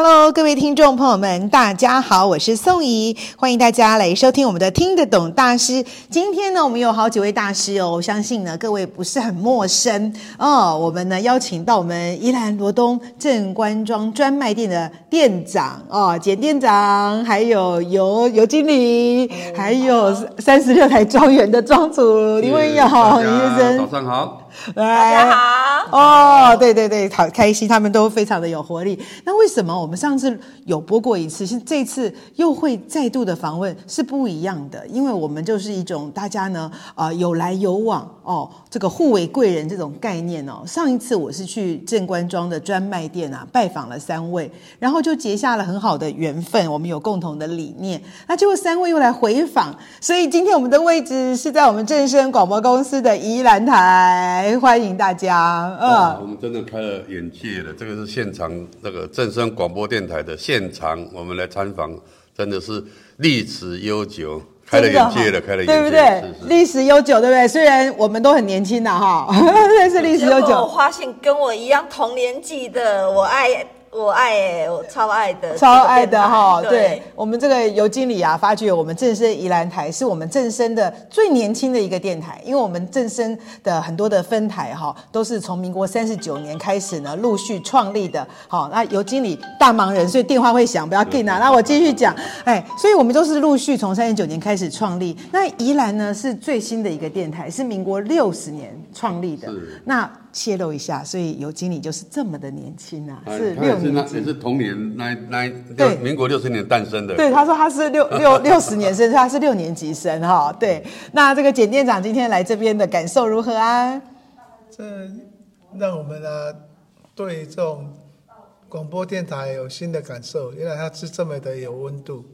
Hello，各位听众朋友们，大家好，我是宋怡，欢迎大家来收听我们的听得懂大师。今天呢，我们有好几位大师哦，我相信呢，各位不是很陌生哦。我们呢，邀请到我们宜兰罗东正官庄专卖店的店长哦，简店长，还有尤尤经理，还有三十六台庄园的庄主林文勇先生。早上好。大家好哦，对对对，好开心，他们都非常的有活力。那为什么我们上次有播过一次，是这次又会再度的访问是不一样的？因为我们就是一种大家呢啊、有来有往哦，这个互为贵人这种概念哦。上一次我是去正官庄的专卖店啊拜访了三位，然后就结下了很好的缘分，我们有共同的理念。那结果三位又来回访，所以今天我们的位置是在我们正声广播公司的宜兰台。欢迎大家，嗯、哦，我们真的开了眼界了。这个是现场那个正声广播电台的现场，我们来参访，真的是历史悠久，开了眼界了，开了眼界，对不对？历史悠久，对不对？虽然我们都很年轻了哈，但是历史悠久。我发现跟我一样同年纪的，我爱。我爱，我超爱的，超爱的哈。对，对我们这个尤经理啊，发觉我们正声宜兰台是我们正声的最年轻的一个电台，因为我们正声的很多的分台哈，都是从民国三十九年开始呢陆续创立的。好，那尤经理大忙人，所以电话会响，不要紧啊。那我继续讲，哎，所以我们都是陆续从三十九年开始创立。那宜兰呢是最新的一个电台，是民国六十年创立的。那泄露一下，所以尤经理就是这么的年轻啊，是六年，也是同年那那对民国六十年诞生的。对，他说他是六 六六十年生，他是六年级生哈。对，那这个简店长今天来这边的感受如何啊？这让我们呢对这种广播电台有新的感受，原来它是这么的有温度，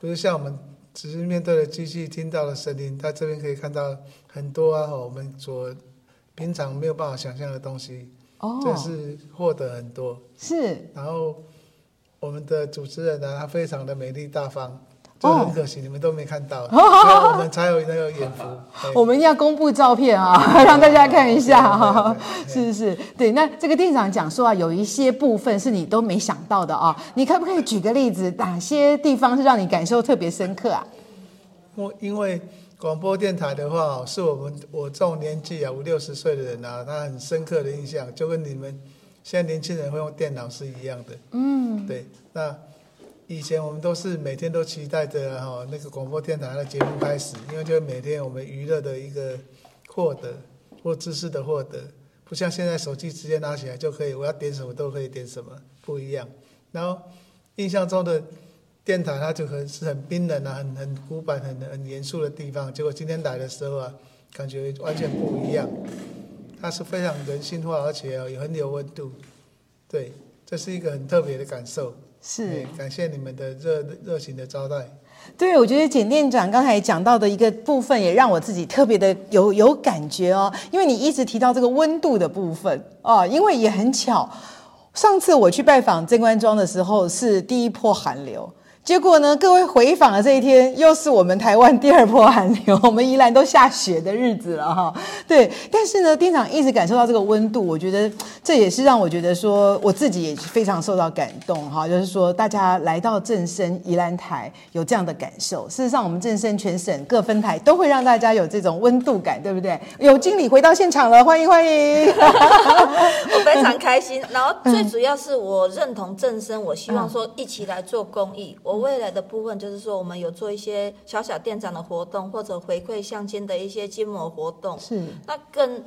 不是像我们只是面对着机器听到的声音，在这边可以看到很多啊，我们所。平常没有办法想象的东西，哦，这是获得很多。是，然后我们的主持人呢，他非常的美丽大方，就很可惜你们都没看到，哦、所以我们才有那个眼福。我们一定要公布照片啊，让大家看一下哈。是是是，对。那这个店长讲说啊，有一些部分是你都没想到的啊，你可不可以举个例子，哪些地方是让你感受特别深刻啊？我因为。广播电台的话，是我们我这种年纪啊，五六十岁的人啊，他很深刻的印象，就跟你们现在年轻人会用电脑是一样的。嗯，对。那以前我们都是每天都期待着哈那个广播电台的节目开始，因为就每天我们娱乐的一个获得或知识的获得，不像现在手机直接拿起来就可以，我要点什么都可以点什么，不一样。然后印象中的。电台它就很是很冰冷啊，很很古板、很很严肃的地方。结果今天来的时候啊，感觉完全不一样。它是非常人性化，而且也很有温度。对，这是一个很特别的感受。是，感谢你们的热热情的招待。对，我觉得简店长刚才讲到的一个部分，也让我自己特别的有有感觉哦。因为你一直提到这个温度的部分哦，因为也很巧，上次我去拜访正官庄的时候是第一波寒流。结果呢，各位回访的这一天，又是我们台湾第二波寒流，我们宜兰都下雪的日子了哈。对，但是呢，店长一直感受到这个温度，我觉得这也是让我觉得说，我自己也非常受到感动哈。就是说，大家来到正声宜兰台有这样的感受。事实上，我们正声全省各分台都会让大家有这种温度感，对不对？有经理回到现场了，欢迎欢迎！我非常开心。然后最主要是我认同正声，我希望说一起来做公益。我未来的部分就是说，我们有做一些小小店长的活动，或者回馈乡亲的一些筋膜活动。是。那更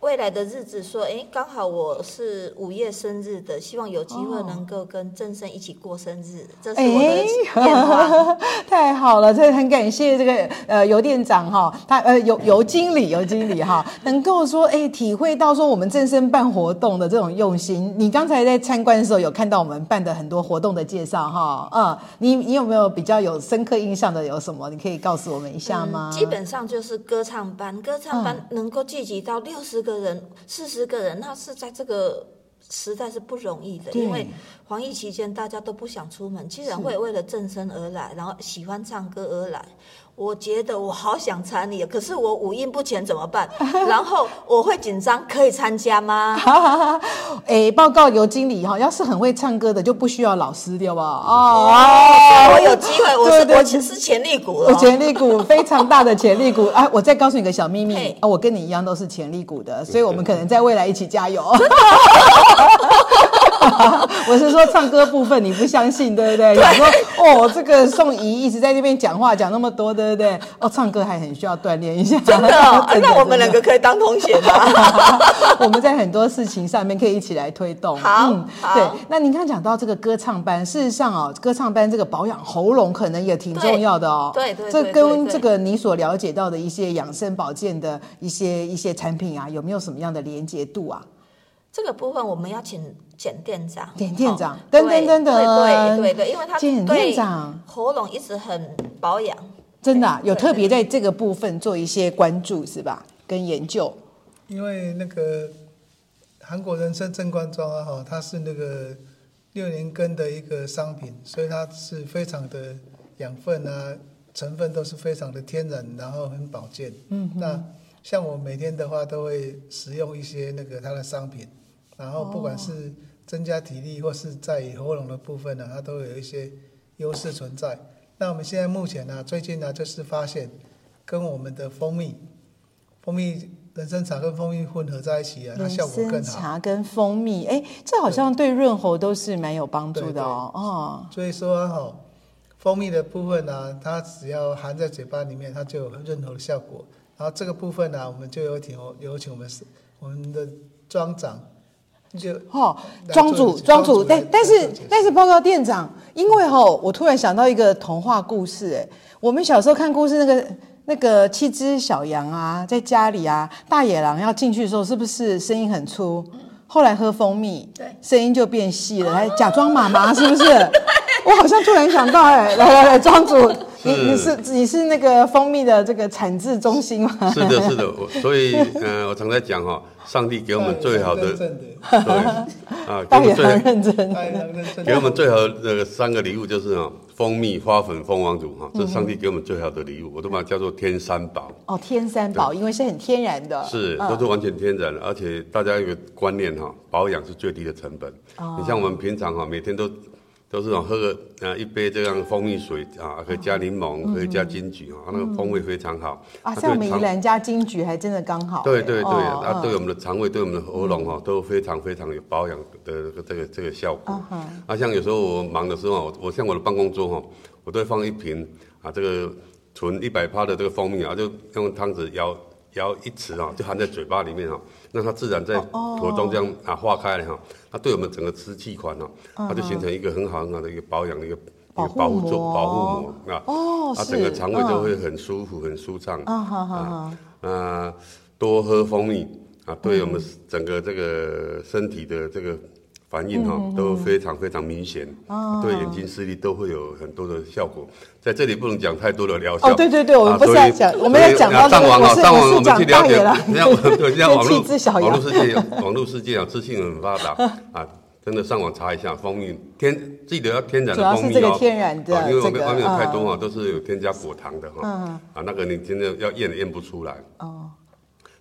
未来的日子说，哎，刚好我是五月生日的，希望有机会能够跟正生一起过生日，哦、这是我的愿望。太好了，这很感谢这个呃尤店长哈，他呃尤尤经理尤经理哈，能够说哎体会到说我们正生办活动的这种用心。你刚才在参观的时候有看到我们办的很多活动的介绍哈，嗯，你你有没有比较有深刻印象的有什么？你可以告诉我们一下吗？嗯、基本上就是歌唱班，歌唱班能够聚集到六十个。个人四十个人，那是在这个时代是不容易的，因为防疫期间大家都不想出门，居然会为了正身而来，然后喜欢唱歌而来。我觉得我好想参与，可是我五音不全怎么办？然后我会紧张，可以参加吗？哎，报告尤经理哈，要是很会唱歌的就不需要老师对吧？哦，我有机会，我是我其实是潜力股，潜力股非常大的潜力股啊！我再告诉你个小秘密啊，我跟你一样都是潜力股的，所以我们可能在未来一起加油。我是说唱歌部分你不相信对不对？你。说哦，这个宋怡一直在那边讲话讲那么多对不对？哦，唱歌还很需要锻炼一下。真的，那我们两个可以当同学吗？我们在很多事情上面可以一起来推动。好，嗯，对。那您刚讲到这个歌唱班，事实上哦，歌唱班这个保养喉咙可能也挺重要的哦。对对，对，这跟这个你所了解到的一些养生保健的一些一些产品啊，有没有什么样的连接度啊？这个部分我们要请简店长，简店长，等等等等，对对对，因为他简店长。喉咙一直很保养，真的、啊、有特别在这个部分做一些关注是吧？跟研究，因为那个韩国人参正官庄啊，哈，它是那个六年根的一个商品，所以它是非常的养分啊，成分都是非常的天然，然后很保健。嗯，那像我每天的话都会食用一些那个它的商品。然后不管是增加体力，或是在喉咙的部分呢，它都有一些优势存在。那我们现在目前呢，最近呢就是发现，跟我们的蜂蜜、蜂蜜人参茶跟蜂蜜混合在一起啊，它效果更好。茶跟蜂蜜，哎，这好像对润喉都是蛮有帮助的哦。哦，所以说哈，蜂蜜的部分呢，它只要含在嘴巴里面，它就有润喉的效果。然后这个部分呢，我们就有请有请我们是我们的庄长。就哈，庄主庄主，但但是但是报告店长，因为哈，我突然想到一个童话故事，哎，我们小时候看故事，那个那个七只小羊啊，在家里啊，大野狼要进去的时候，是不是声音很粗？后来喝蜂蜜，对，声音就变细了，还假装妈妈，是不是？我好像突然想到，哎，来来来，庄主。你你是你是那个蜂蜜的这个产制中心吗？是的，是的，我所以嗯、呃，我常在讲哈，上帝给我们最好的，对啊，给我们最认真，给我们最好的那个三个礼物就是啊，蜂蜜、花粉、蜂王乳哈，这是上帝给我们最好的礼物，我都把它叫做天三宝。哦，天三宝，因为是很天然的，是都是完全天然的，而且大家有个观念哈，保养是最低的成本。你像我们平常哈，每天都。都是种喝个啊一杯这样蜂蜜水啊，可以加柠檬，可以加金桔啊，那个风味非常好。啊，像我们宜兰加金桔还真的刚好。对对对，啊，对我们的肠胃，对我们的喉咙哈，都非常非常有保养的这个这个效果。啊，像有时候我忙的时候，我我像我的办公桌哈，我都会放一瓶啊，这个纯一百帕的这个蜂蜜啊，就用汤匙舀舀一匙啊，就含在嘴巴里面哈。那它自然在口中这样啊化开了哈，它对我们整个支气管呢，它就形成一个很好很好的一个保养的一个保护膜保护膜啊，它整个肠胃就会很舒服很舒畅啊，啊多喝蜂蜜啊，对我们整个这个身体的这个。反应哈都非常非常明显，对眼睛视力都会有很多的效果。在这里不能讲太多的疗效。哦，对对对，我们不是在讲，我们要讲到上网啊，上网我们去了解。你看，对，现在网络 网络世界，网络世界啊，资讯很发达啊，真的上网查一下蜂蜜，天记得要天然的蜂蜜哦，天然的，因为我们外面有太多啊，都是有添加果糖的哈，啊，那个你真的要验也验不出来。哦，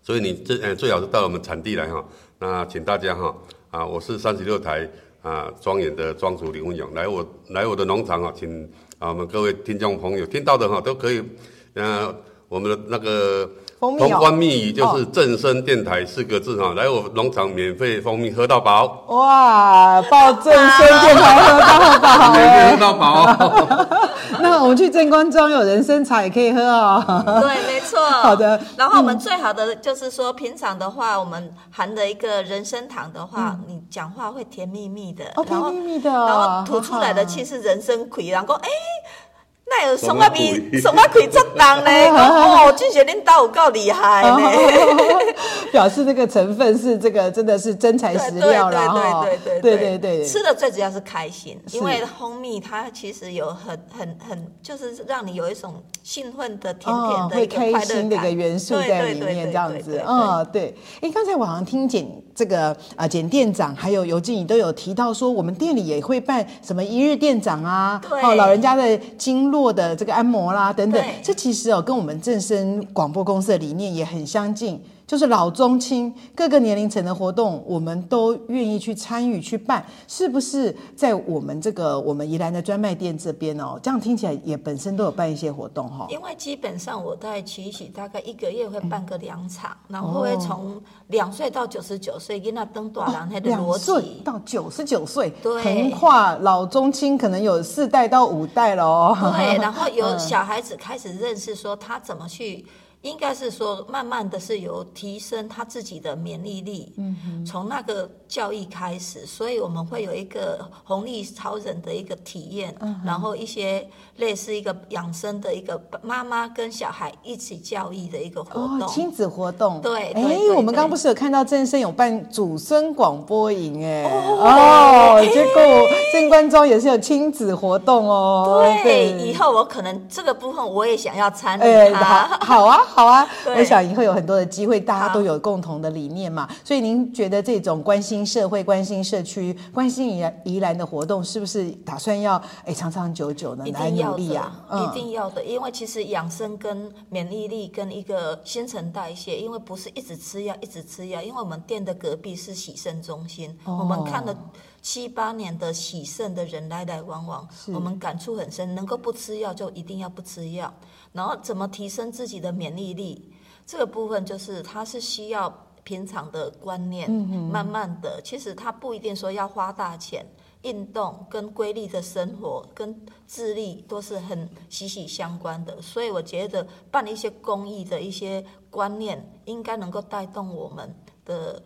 所以你这呃最好是到我们产地来哈，那请大家哈。啊，我是三十六台啊庄园的庄主林文勇，来我来我的农场啊，请啊我们各位听众朋友听到的哈都可以，嗯、啊，我们的那个通关密语就是正声电台四个字哈，来我农场免费蜂蜜喝到饱。哇，报正声电台喝到饱，免费喝到饱。那我们去正关庄有人参茶也可以喝哦。对，没错。好的。然后我们最好的就是说，平常的话，我们含的一个人参糖的话，嗯、你讲话会甜蜜蜜的，哦，甜蜜蜜的，然后吐出来的气是人参葵，然后哎。那有什么比什么可以做当呢？哦，俊杰领导有够厉害呢，表示这个成分是这个真的是真材实料了哈。对对对对对对对，吃的最主要是开心，因为蜂蜜它其实有很很很，就是让你有一种兴奋的甜甜的一个快乐感，会开心的一个元素在里面，这样子。嗯，对。哎，刚才我好像听简这个啊简店长还有尤经理都有提到说，我们店里也会办什么一日店长啊，哦，老人家的经络。的这个按摩啦，等等，这其实哦，跟我们正声广播公司的理念也很相近。就是老中青各个年龄层的活动，我们都愿意去参与去办，是不是？在我们这个我们宜兰的专卖店这边哦，这样听起来也本身都有办一些活动哈。因为基本上我在奇喜大概一个月会办个两场，嗯、然后会从两岁到九十九岁，跟那登短廊那的两岁到九十九岁，对，横跨老中青，可能有四代到五代了哦。对，然后有 小孩子开始认识说他怎么去。应该是说，慢慢的是有提升他自己的免疫力，嗯，从那个教育开始，所以我们会有一个红利超人的一个体验，嗯，然后一些类似一个养生的一个妈妈跟小孩一起教育的一个活动，哦、亲子活动，对，哎，我们刚不是有看到正生有办祖孙广播营，哎，哦，哦结果正官庄也是有亲子活动哦，对，对。以后我可能这个部分我也想要参与，好，好啊。好啊，我想以后有很多的机会，大家都有共同的理念嘛，所以您觉得这种关心社会、关心社区、关心宜宜兰的活动，是不是打算要哎长长久久的来努力啊？一定要的，因为其实养生跟免疫力跟一个新陈代谢，因为不是一直吃药一直吃药，因为我们店的隔壁是洗肾中心，哦、我们看了七八年的洗肾的人来来往往，我们感触很深，能够不吃药就一定要不吃药。然后怎么提升自己的免疫力？这个部分就是它是需要平常的观念，慢慢的。其实它不一定说要花大钱，运动跟规律的生活跟智力都是很息息相关的。所以我觉得办一些公益的一些观念，应该能够带动我们的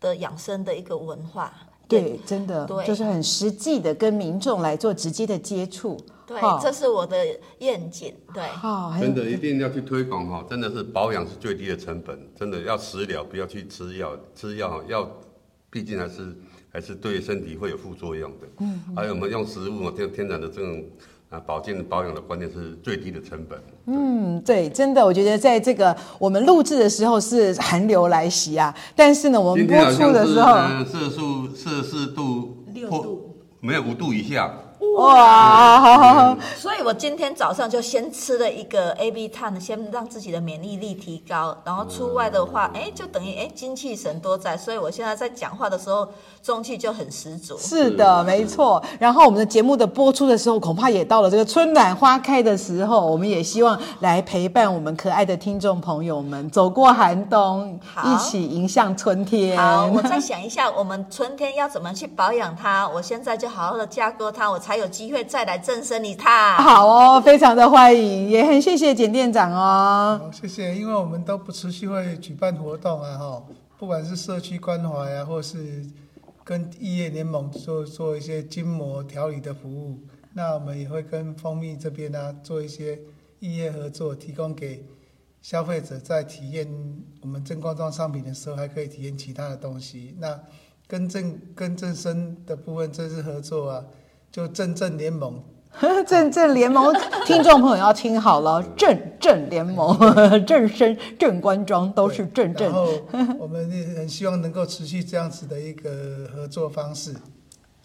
的养生的一个文化。对，真的，对，就是很实际的跟民众来做直接的接触。对，这是我的愿景。对，真的一定要去推广哈，真的是保养是最低的成本，真的要食疗，不要去吃药，吃药药，毕竟还是还是对身体会有副作用的。嗯，还有我们用食物天天然的这种啊保健保养的观念是最低的成本。嗯，对，真的，我觉得在这个我们录制的时候是寒流来袭啊，但是呢，我们播出的时候，摄氏摄氏度六度，没有五度以下。哇！所以我今天早上就先吃了一个 AB 碳，先让自己的免疫力提高。然后出外的话，哎，就等于哎精气神多在。所以我现在在讲话的时候，中气就很十足。是的，没错。然后我们的节目的播出的时候，恐怕也到了这个春暖花开的时候。我们也希望来陪伴我们可爱的听众朋友们走过寒冬，一起迎向春天。好，我再想一下，我们春天要怎么去保养它？我现在就好好的加固它，我才。还有机会再来正声一趟，好哦，非常的欢迎，也很谢谢简店长哦。好，谢谢，因为我们都不持续会举办活动啊，哈，不管是社区关怀啊，或是跟异业联盟做做一些筋膜调理的服务，那我们也会跟蜂蜜这边呢、啊、做一些异业合作，提供给消费者在体验我们正光装商品的时候，还可以体验其他的东西。那跟正跟正声的部分正式合作啊。就正正联盟，正正联盟，听众朋友要听好了，正正联盟，正身正官庄都是正正。然后我 们很希望能够持续这样子的一个合作方式，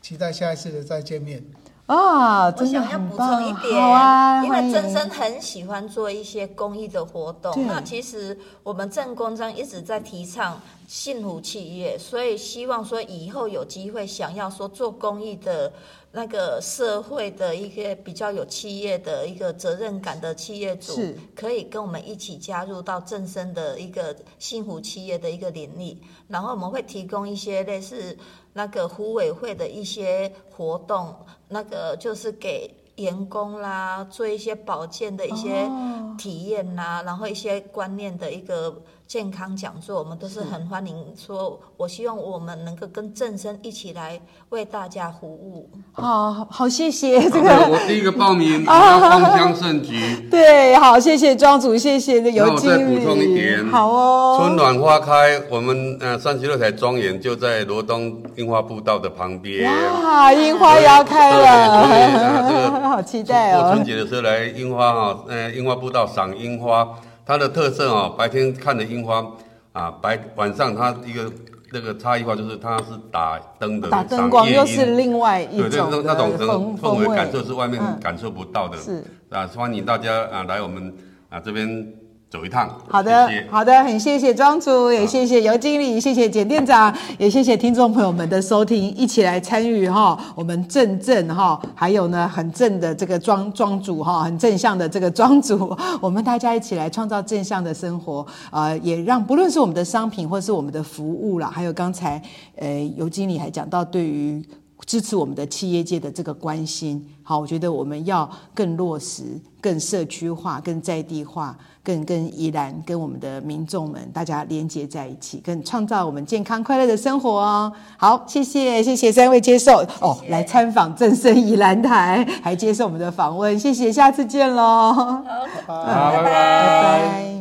期待下一次的再见面。啊，我想要补充一点，啊、因为正声很喜欢做一些公益的活动。那其实我们正官庄一直在提倡幸福企业，所以希望说以后有机会想要说做公益的。那个社会的一些比较有企业的一个责任感的企业主，可以跟我们一起加入到正生的一个幸福企业的一个领域，然后我们会提供一些类似那个福委会的一些活动，那个就是给员工啦做一些保健的一些体验呐、啊，然后一些观念的一个。健康讲座，我们都是很欢迎。说，我希望我们能够跟正生一起来为大家服务。好好，谢谢这个。我第一个报名，芳香盛举。对，好，谢谢庄主，谢谢的有经理。那我再补充一点，好哦。春暖花开，我们呃三十六台庄园就在罗东樱花步道的旁边。哇，樱花要开了，对对啊这个、好期待哦。过春节的时候来樱花哈，呃，樱花步道赏樱花。它的特色哦，白天看的樱花啊，白晚上它一个那个差异化就是它是打灯的，打灯光又是另外一种对，那种氛氛围感受是外面感受不到的。嗯、是啊，欢迎大家啊来我们啊这边。走一趟，好的，谢谢。好的，很谢谢庄主，也谢谢尤经理，谢谢简店长，也谢谢听众朋友们的收听，一起来参与哈，我们正正哈，还有呢很正的这个庄庄主哈，很正向的这个庄主，我们大家一起来创造正向的生活啊、呃，也让不论是我们的商品或是我们的服务啦，还有刚才呃尤经理还讲到对于支持我们的企业界的这个关心，好，我觉得我们要更落实、更社区化、更在地化。更跟宜兰跟我们的民众们大家连接在一起，更创造我们健康快乐的生活哦。好，谢谢谢谢三位接受谢谢哦，来参访正声宜兰台，还接受我们的访问，谢谢，下次见喽。好，拜拜。拜拜拜拜。